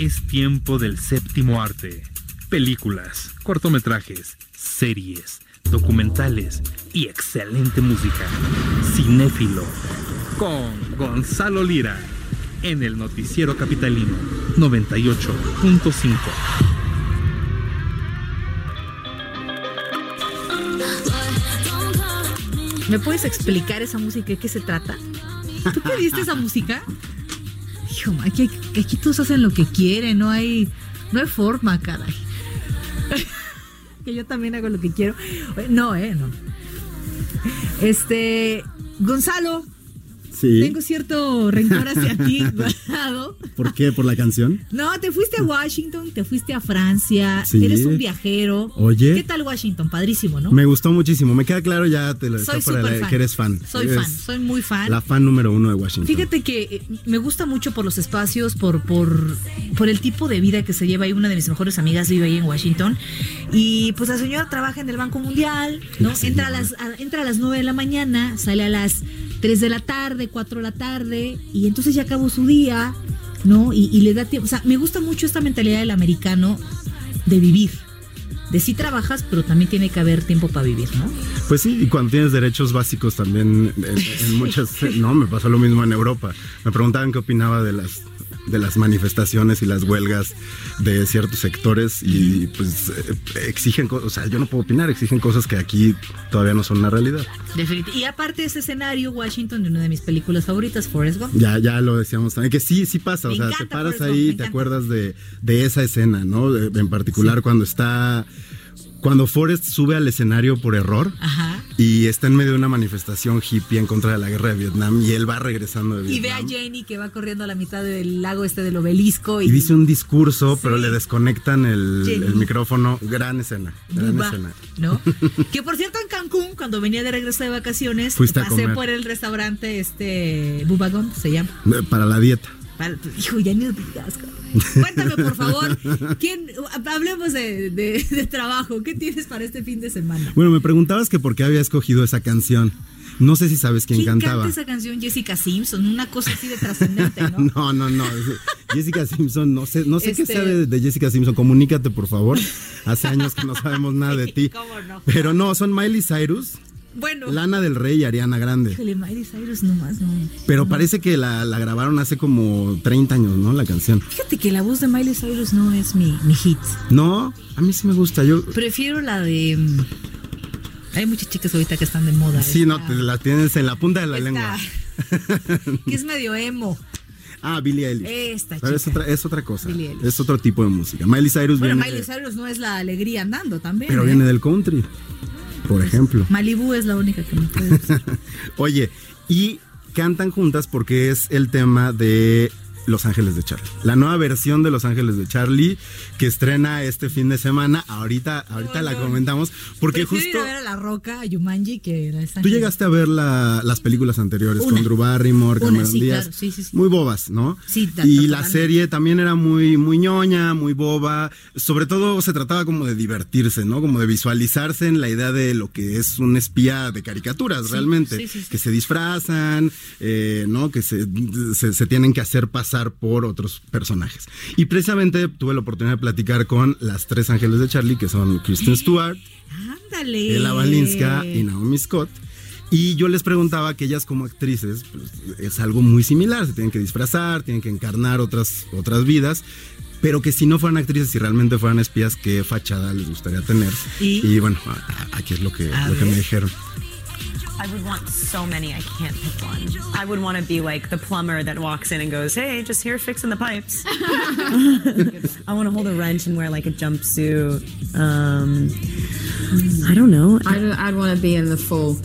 Es tiempo del séptimo arte. Películas, cortometrajes, series, documentales y excelente música. Cinéfilo. Con Gonzalo Lira. En el Noticiero Capitalino 98.5. ¿Me puedes explicar esa música? ¿De qué se trata? ¿Tú pediste esa música? Hijo, aquí, aquí todos hacen lo que quieren, no hay, no hay forma, caray. que yo también hago lo que quiero. No, eh, no. Este, Gonzalo, Sí. tengo cierto rencor hacia ti, guardado. ¿Por qué? ¿Por la canción? No, te fuiste a Washington, te fuiste a Francia, Sí. eres un viajero. Oye. ¿Qué tal Washington? Padrísimo, ¿no? Me gustó muchísimo. Me queda claro ya te lo Soy fan. que eres fan. Soy Eres fan, soy muy fan. La fan número uno de Washington. Fíjate que eh, me gusta mucho por los espacios, por, por, por el tipo de vida que se lleva ahí. Una de mis mejores amigas vive ahí en Washington. Y pues la señora trabaja en el Banco Mundial, ¿no? Entra a, las, a- entra a las 9 de la mañana, sale a las 3 de la tarde, 4 de la tarde, y entonces ya acabó su día, ¿no? Y, y le da tiempo. O sea, me gusta mucho esta mentalidad del americano de vivir. De sí trabajas, pero también tiene que haber tiempo para vivir, ¿no? Pues sí, y cuando tienes derechos básicos también en, en muchas... No, me pasó lo mismo en Europa. Me preguntaban qué opinaba de las de las manifestaciones y las huelgas de ciertos sectores y pues eh, exigen cosas, o sea, yo no puedo opinar, exigen cosas que aquí todavía no son una realidad. Definitivamente. Y aparte de ese escenario, Washington, de una de mis películas favoritas, Forrest Gump. Ya, ya lo decíamos también, que sí, sí pasa, Me o sea, te paras Forrest ahí y te acuerdas de, de esa escena, ¿no? De- en particular cuando está, cuando Forrest sube al escenario por error Ajá. y está en medio de una manifestación hippie en contra de la guerra de Vietnam y él va regresando de Y ve a Vietnam. Jenny que va corriendo a la mitad del lago este del obelisco. Y, Y dice un discurso, Sí. pero le desconectan el, micrófono. Gran escena, gran Buba, escena. ¿no? que por cierto en Cancún, cuando venía de regreso de vacaciones, Fuiste a pasé comer. por el restaurante este Bubba Gump, se llama. Para la dieta. Para- hijo, ya ni lo digas. Cuéntame, por favor, ¿quién, hablemos de, de- de trabajo. ¿Qué tienes para este fin de semana? Bueno, me preguntabas que por qué había escogido esa canción. No sé si sabes quién, ¿Quién cantaba. canta esa canción? Jessica Simpson, una cosa así de trascendente, ¿no? No, no, no. es- Jessica Simpson, no sé, no sé qué Este- sabe de Jessica Simpson. Comunícate, por favor. Hace años que no sabemos nada de ti. ¿Cómo no? Pero no, son Miley Cyrus, Bueno, Lana del Rey y Ariana Grande. híjole, Miley Cyrus nomás, no. Pero parece que la, la grabaron hace como 30 años, ¿no? La canción. Fíjate que la voz de Miley Cyrus no es mi, mi hit. No, a mí sí me gusta. Yo. Prefiero la de. mm, Hay muchas chicas ahorita que están de moda. Sí, no, te la tienes en la punta de la esta- lengua. que es medio emo. Ah, Billie Eilish. Esta Pero es chica. otra, es otra cosa. Es otro tipo de música. Miley Cyrus Bueno, viene. Miley Cyrus no es la alegría andando también. pero ¿eh? viene del country, por ejemplo. Malibu es la única que me puede. Oye, y cantan juntas porque es el tema de Los Ángeles de Charlie. La nueva versión de Los Ángeles de Charlie que estrena este fin de semana. Ahorita, ahorita la comentamos porque justo ir a ver a La Roca, a Yumanji, que la tú llegaste a ver la- las películas anteriores Una. con Drew Barrymore, Cameron sí, Díaz. claro, sí, sí, sí. Muy bobas, ¿no? Sí, y la serie también era muy, muy ñoña, muy boba. Sobre todo se trataba como de divertirse, ¿no? Como de visualizarse en la idea de lo que es un espía de caricaturas, realmente. sí, sí, sí. Que se disfrazan, eh, ¿no? Que se, se, se tienen que hacer pasar por otros personajes. Y precisamente tuve la oportunidad de platicar con las tres ángeles de Charlie, que son Kristen Stewart, Ándale. Ella Balinska y Naomi Scott. Y yo les preguntaba que ellas como actrices, pues, es algo muy similar, se tienen que disfrazar, tienen que encarnar otras, otras vidas, pero que si no fueran actrices, si realmente fueran espías, qué fachada les gustaría tener. ¿Y? bueno, a- a- aquí es lo que, lo que me dijeron. I would want so many, I can't pick one. I would want to be like the plumber that walks in and goes, hey, just here fixing the pipes. I want to hold a wrench and wear like a jumpsuit. Um, I don't know. I'd, I'd want to be in the full,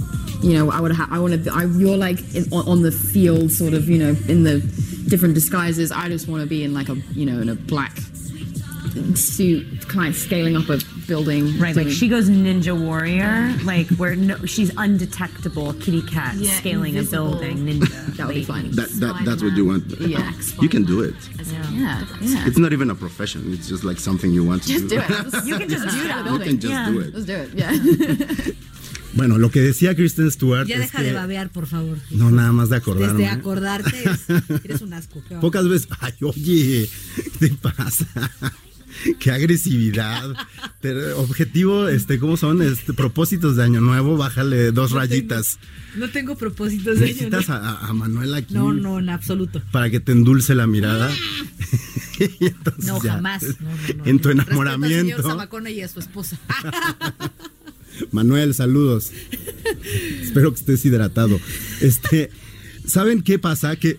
you know, I would ha- I want to be, I, you're like in, on, on the field, sort of, you know, in the, different disguises. I just want to be in like a you know in a black suit, kind of scaling up a building. Right, like she goes ninja warrior, like where no, she's undetectable kitty cat Yeah, scaling invisible. a building ninja. that would be fun. That, that that's what you want. Yeah. You can do it. yeah, yeah. It's not even a profession. It's just like something you want to Just do it. You can just do that. You can just Yeah. do it. Let's do it. Yeah. Bueno, lo que decía Kristen Stewart Ya es deja que- de babear, por favor. No, nada más de acordarme. Desde acordarte, es- eres un asco. Pocas veces. Ay, oye, ¿qué te pasa? Qué agresividad. Objetivo, este, ¿cómo son? Este, propósitos de año nuevo, bájale dos No rayitas. No tengo propósitos de Necesitas a, a- a Manuel aquí No, no, en absoluto. para que te endulce la mirada. Entonces No, ya, jamás. No, no, no. En tu enamoramiento. señor y a su esposa. Manuel, saludos. Espero que estés hidratado. Este, ¿saben qué pasa? Que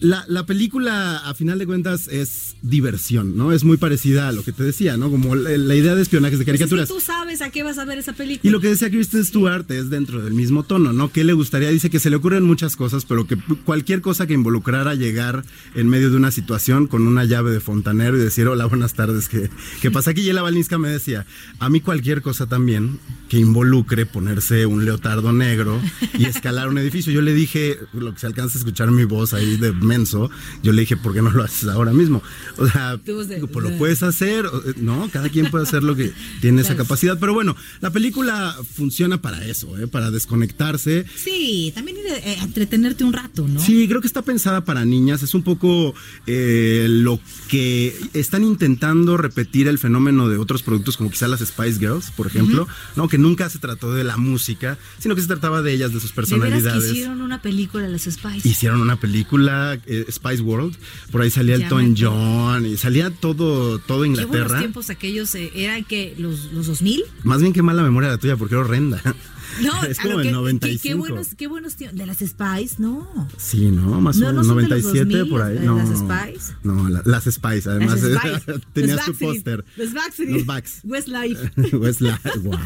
la, la película, a final de cuentas, es diversión, ¿no? Es muy parecida a lo que te decía, ¿no? Como la, la idea de espionajes de Pues es que caricaturas. tú sabes a qué vas a ver esa película. Y lo que decía Kristen Stewart es dentro del mismo tono, ¿no? ¿Qué le gustaría? Dice que se le ocurren muchas cosas, pero que cualquier cosa que involucrara llegar en medio de una situación con una llave de fontanero y decir, hola, buenas tardes, ¿qué, qué pasa aquí? Y Ella Balinska me decía, a mí cualquier cosa también que involucre ponerse un leotardo negro y escalar un edificio. Yo le dije, lo que se alcanza a escuchar mi voz ahí de menso, yo le dije, ¿por qué no lo haces ahora mismo? O sea, digo, pues lo puedes hacer, o- no, cada quien puede hacer lo que tiene esa capacidad, pero bueno, la película funciona para eso, ¿eh? para desconectarse. Sí, también eh, entretenerte un rato, ¿no? Sí, creo que está pensada para niñas. Es un poco eh, lo que están intentando repetir el fenómeno de otros productos, como quizá las Spice Girls, por ejemplo, ¿no? Que nunca se trató de la música, sino que se trataba de ellas, de sus De veras que personalidades. hicieron una película las Spice. Hicieron una película, eh, Spice World, por ahí salía Elton. John, y salía todo, todo Qué Inglaterra. tiempos aquellos, eh, eran que los, los 2000. Más bien que mala memoria la tuya, porque era horrenda. No, es como el que- 95. Qué, qué buenos, qué buenos tiempos. De las Spice, no. Sí, ¿no? Más No, o no menos los 97 2000, por ahí. las- No, las Spice. No, la- las Spice, además. Las eh, Spice. tenías tu póster. Los Backstreet. Los Backs. Westlife. Westlife, wow.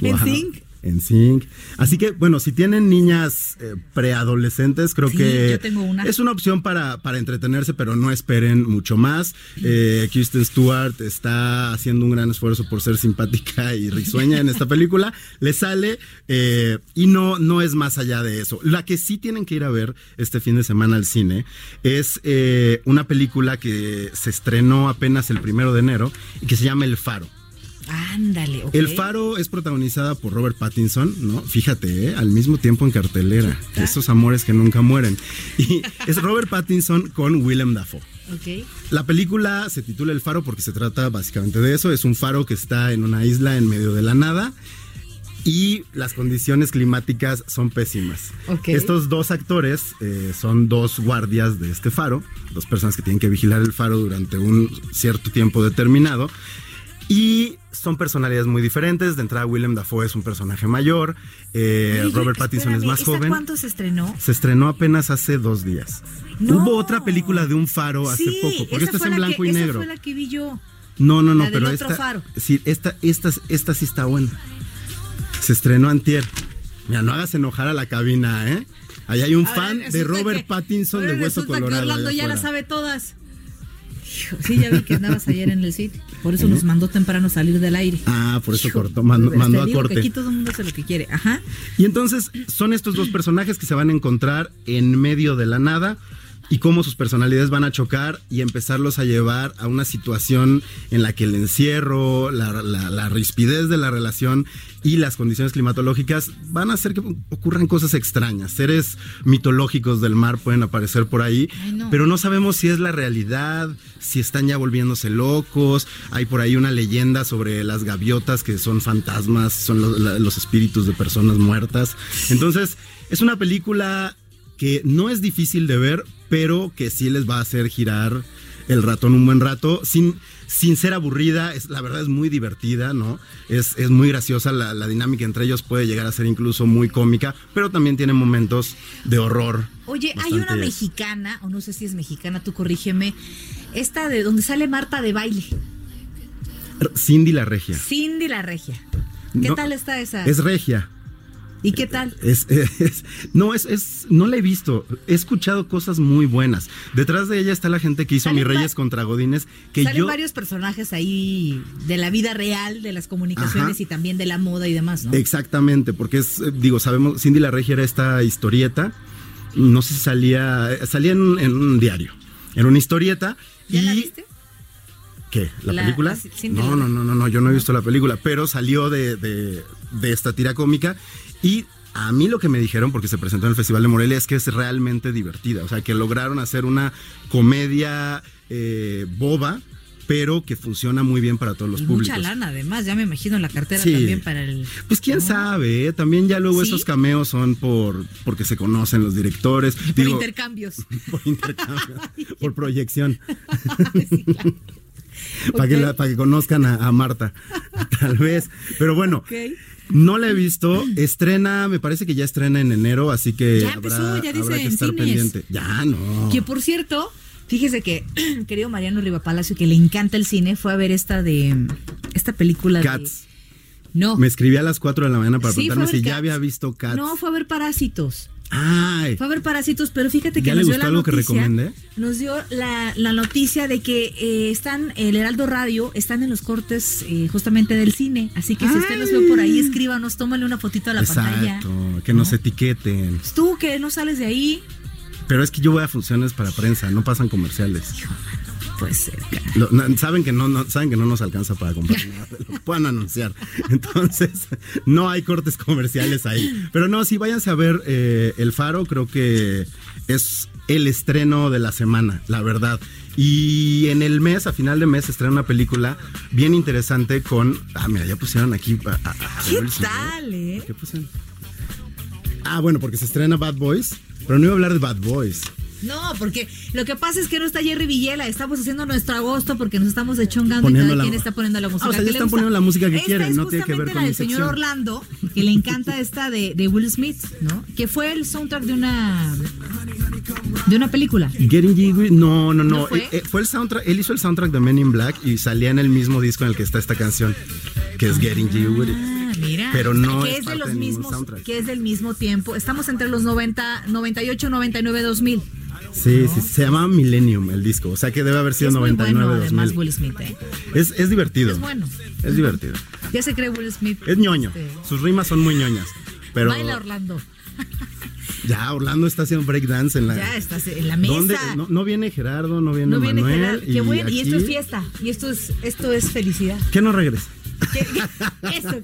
En Wow. Sync. En Sync. Así que, bueno, si tienen niñas eh, preadolescentes, creo Sí, que yo tengo una. es una opción para, para entretenerse, pero no esperen mucho más. Eh, Kristen Stewart está haciendo un gran esfuerzo por ser simpática y risueña en esta película. Le sale eh, y no, no es más allá de eso. La que sí tienen que ir a ver este fin de semana al cine es eh, una película que se estrenó apenas el primero de enero y que se llama El Faro. Ándale. El Faro es protagonizada por Robert Pattinson, ¿no? Fíjate, ¿eh? al mismo tiempo en cartelera. Esos amores que nunca mueren. Y es Robert Pattinson con Willem Dafoe. Ok. La película se titula El Faro porque se trata básicamente de eso. Es un faro que está en una isla en medio de la nada. Y las condiciones climáticas son pésimas. Ok. Estos dos actores eh, son dos guardias de este faro, dos personas que tienen que vigilar el faro durante un cierto tiempo determinado. Y son personalidades muy diferentes. De entrada, Willem Dafoe es un personaje mayor. eh, Oye, Robert Pattinson es más ¿esa joven. ¿Cuánto se estrenó? Se estrenó apenas hace dos días. No. Hubo otra película de un faro hace Sí, poco, porque esa esta es en la blanco que- y esa negro. fue la que vi yo. No, no, no, la del pero otro esta, faro. sí, esta, esta, esta sí está buena. Se estrenó antier. Mira, no hagas enojar a la cabina, ¿eh? Ahí hay un A ver, fan de Robert que- Pattinson de Hueso Colorado. que Orlando ya las sabe todas. Sí, ya vi que andabas ayer en el sitio. Por eso nos mandó temprano salir del aire. Ah, por eso Hijo, cortó, mandó, te mandó a digo que corte. aquí todo el mundo hace lo que quiere. Ajá. Y entonces son estos dos personajes que se van a encontrar en medio de la nada y cómo sus personalidades van a chocar y empezarlos a llevar a una situación en la que el encierro, la, la- la rispidez de la relación y las condiciones climatológicas van a hacer que ocurran cosas extrañas. Seres mitológicos del mar pueden aparecer por ahí, Ay, no. pero no sabemos si es la realidad, si están ya volviéndose locos. Hay por ahí una leyenda sobre las gaviotas que son fantasmas, son los espíritus de personas muertas. Entonces, es una película que no es difícil de ver, pero que sí les va a hacer girar el ratón un buen rato, sin, sin ser aburrida, es, la verdad es muy divertida, ¿no? Es, es muy graciosa, la, la dinámica entre ellos puede llegar a ser incluso muy cómica, pero también tiene momentos de horror. Oye, hay una mexicana, o no sé si es mexicana, tú corrígeme. Esta de donde sale Marta de baile. Cindy la regia. Cindy la regia. ¿Qué No, tal está esa? Es regia. ¿Y qué tal? Es, es- no, es, es, no la he visto. He escuchado cosas muy buenas. Detrás de ella está la gente que hizo Mis Reyes contra Godines, que Salen yo... varios personajes ahí de la vida real, de las comunicaciones Ajá. y también de la moda y demás, ¿no? Exactamente, porque es, eh, digo, sabemos, Cindy la Regia era esta historieta, no sé si salía, eh, salía en, en un diario, era una historieta. ¿Ya y, la viste? ¿Qué? ¿La, La- película? no, la no, no, no, no, yo no he visto la película, pero salió de, de- de esta tira cómica y a mí lo que me dijeron, porque se presentó en el Festival de Morelia, es que es realmente divertida, o sea, que lograron hacer una comedia eh, boba, pero que funciona muy bien para todos los Y públicos. mucha lana, además, ya me imagino la cartera Sí. también para el... Pues quién sabe, ¿eh? también ya luego ¿Sí? esos cameos son por porque se conocen los directores, Por digo, intercambios. por intercambio, por proyección, Sí, claro. para que la- para que conozcan a, a Marta, tal vez. Pero bueno, no la he visto. Estrena, me parece que ya estrena en enero, así que Ya habrá, empezó, ya dice habrá que en estar cines. pendiente. Ya no. Que por cierto, fíjese que querido Mariano Riva Palacio, que le encanta el cine, fue a ver esta de esta película de-. No. Me escribí a las 4 de la mañana para Sí, preguntarme si ya había visto Cats. No, fue a ver Parásitos. Ay, Fue a ver Parásitos, pero fíjate que ¿Ya nos le dio la algo que noticia. recomendé? Nos dio la, la noticia de que eh, están, el Heraldo Radio, están en los cortes eh, justamente del cine. Así que si usted los ve por ahí, escríbanos, tómale una fotito a la pantalla. exacto, que nos etiqueten. Tú que no sales de ahí, Pero es que yo voy a funciones para prensa, no pasan comerciales. Pues cerca. Lo- no, saben que no, no- saben que no nos alcanza para comprar nada, lo puedan anunciar. Entonces, no hay cortes comerciales ahí. Pero no, sí, váyanse a ver eh, El Faro, creo que es el estreno de la semana, la verdad. Y en el mes, a final de mes, estrena una película bien interesante con. Ah, mira, ya pusieron aquí. a- a- a ¿Qué Smith. tal, eh? ¿Qué pusieron? Ah, bueno, porque se estrena Bad Boys, pero no iba a hablar de Bad Boys. No, porque lo que pasa es que no está Jerry Villela, estamos haciendo nuestro agosto porque nos estamos dechongando Poniendo y cada la- quien está poniendo la música Ah, o sea, ya están poniendo la música que Esta quieren, es no tiene que ver con la del señor. Orlando, que le encanta esta de, de Will Smith, ¿no? Que fue el soundtrack de una de una película. Getting Jiggy, no, no, no. ¿No fue? Eh, eh, fue el soundtrack, él hizo el soundtrack de Men in Black y salía en el mismo disco en el que está esta canción, que es Getting Jiggy. Ah, mira. Pero no que es es, de los de mismos, que es del mismo tiempo. Estamos entre los 90, 98, 99, 2000. Sí, sí, se llamaba Millennium el disco, o sea que debe haber sido es muy 99, bueno, además 2000. Will Smith, ¿eh? Es, es divertido. Es bueno. Es divertido. Ya se cree Will Smith. Es ñoño. Este, Sus rimas son muy ñoñas. Pero Baila Orlando. ya Orlando está haciendo breakdance en la. Ya estás en la mesa. ¿Dónde? No, no viene Gerardo, no viene No viene Manuel. Gerard. Qué bueno. Y esto es fiesta. Y esto es, esto es felicidad. ¿Qué no regresa? ¿Qué- qué- Eso.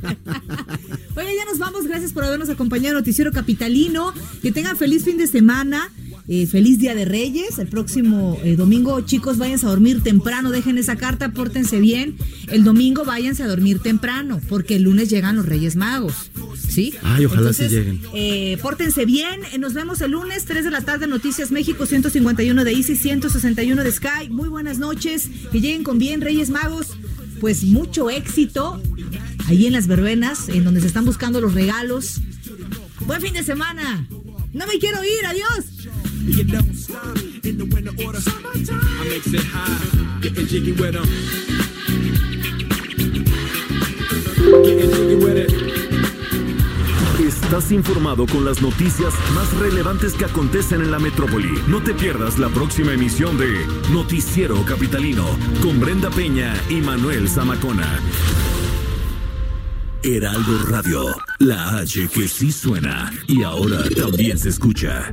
Oye, ya nos vamos. Gracias por habernos acompañado. Noticiero Capitalino. Que tengan feliz fin de semana. Eh, feliz Día de Reyes. El próximo eh, domingo, chicos, váyanse a dormir temprano. Dejen esa carta, pórtense bien. El domingo váyanse a dormir temprano, porque el lunes llegan los Reyes Magos. ¿Sí? Ay, ojalá Entonces, sí lleguen. eh, pórtense bien. Eh, Nos vemos el lunes, 3 de la tarde, Noticias México, 151 de Easy, 161 de Sky. Muy buenas noches. Que lleguen con bien, Reyes Magos. Pues mucho éxito ahí en las verbenas, en donde se están buscando los regalos. Buen fin de semana. No me quiero ir, adiós. Estás informado con las noticias más relevantes que acontecen en la metrópoli. No te pierdas la próxima emisión de Noticiero Capitalino con Brenda Peña y Manuel Zamacona. Heraldo Radio, la H que sí suena y ahora también se escucha.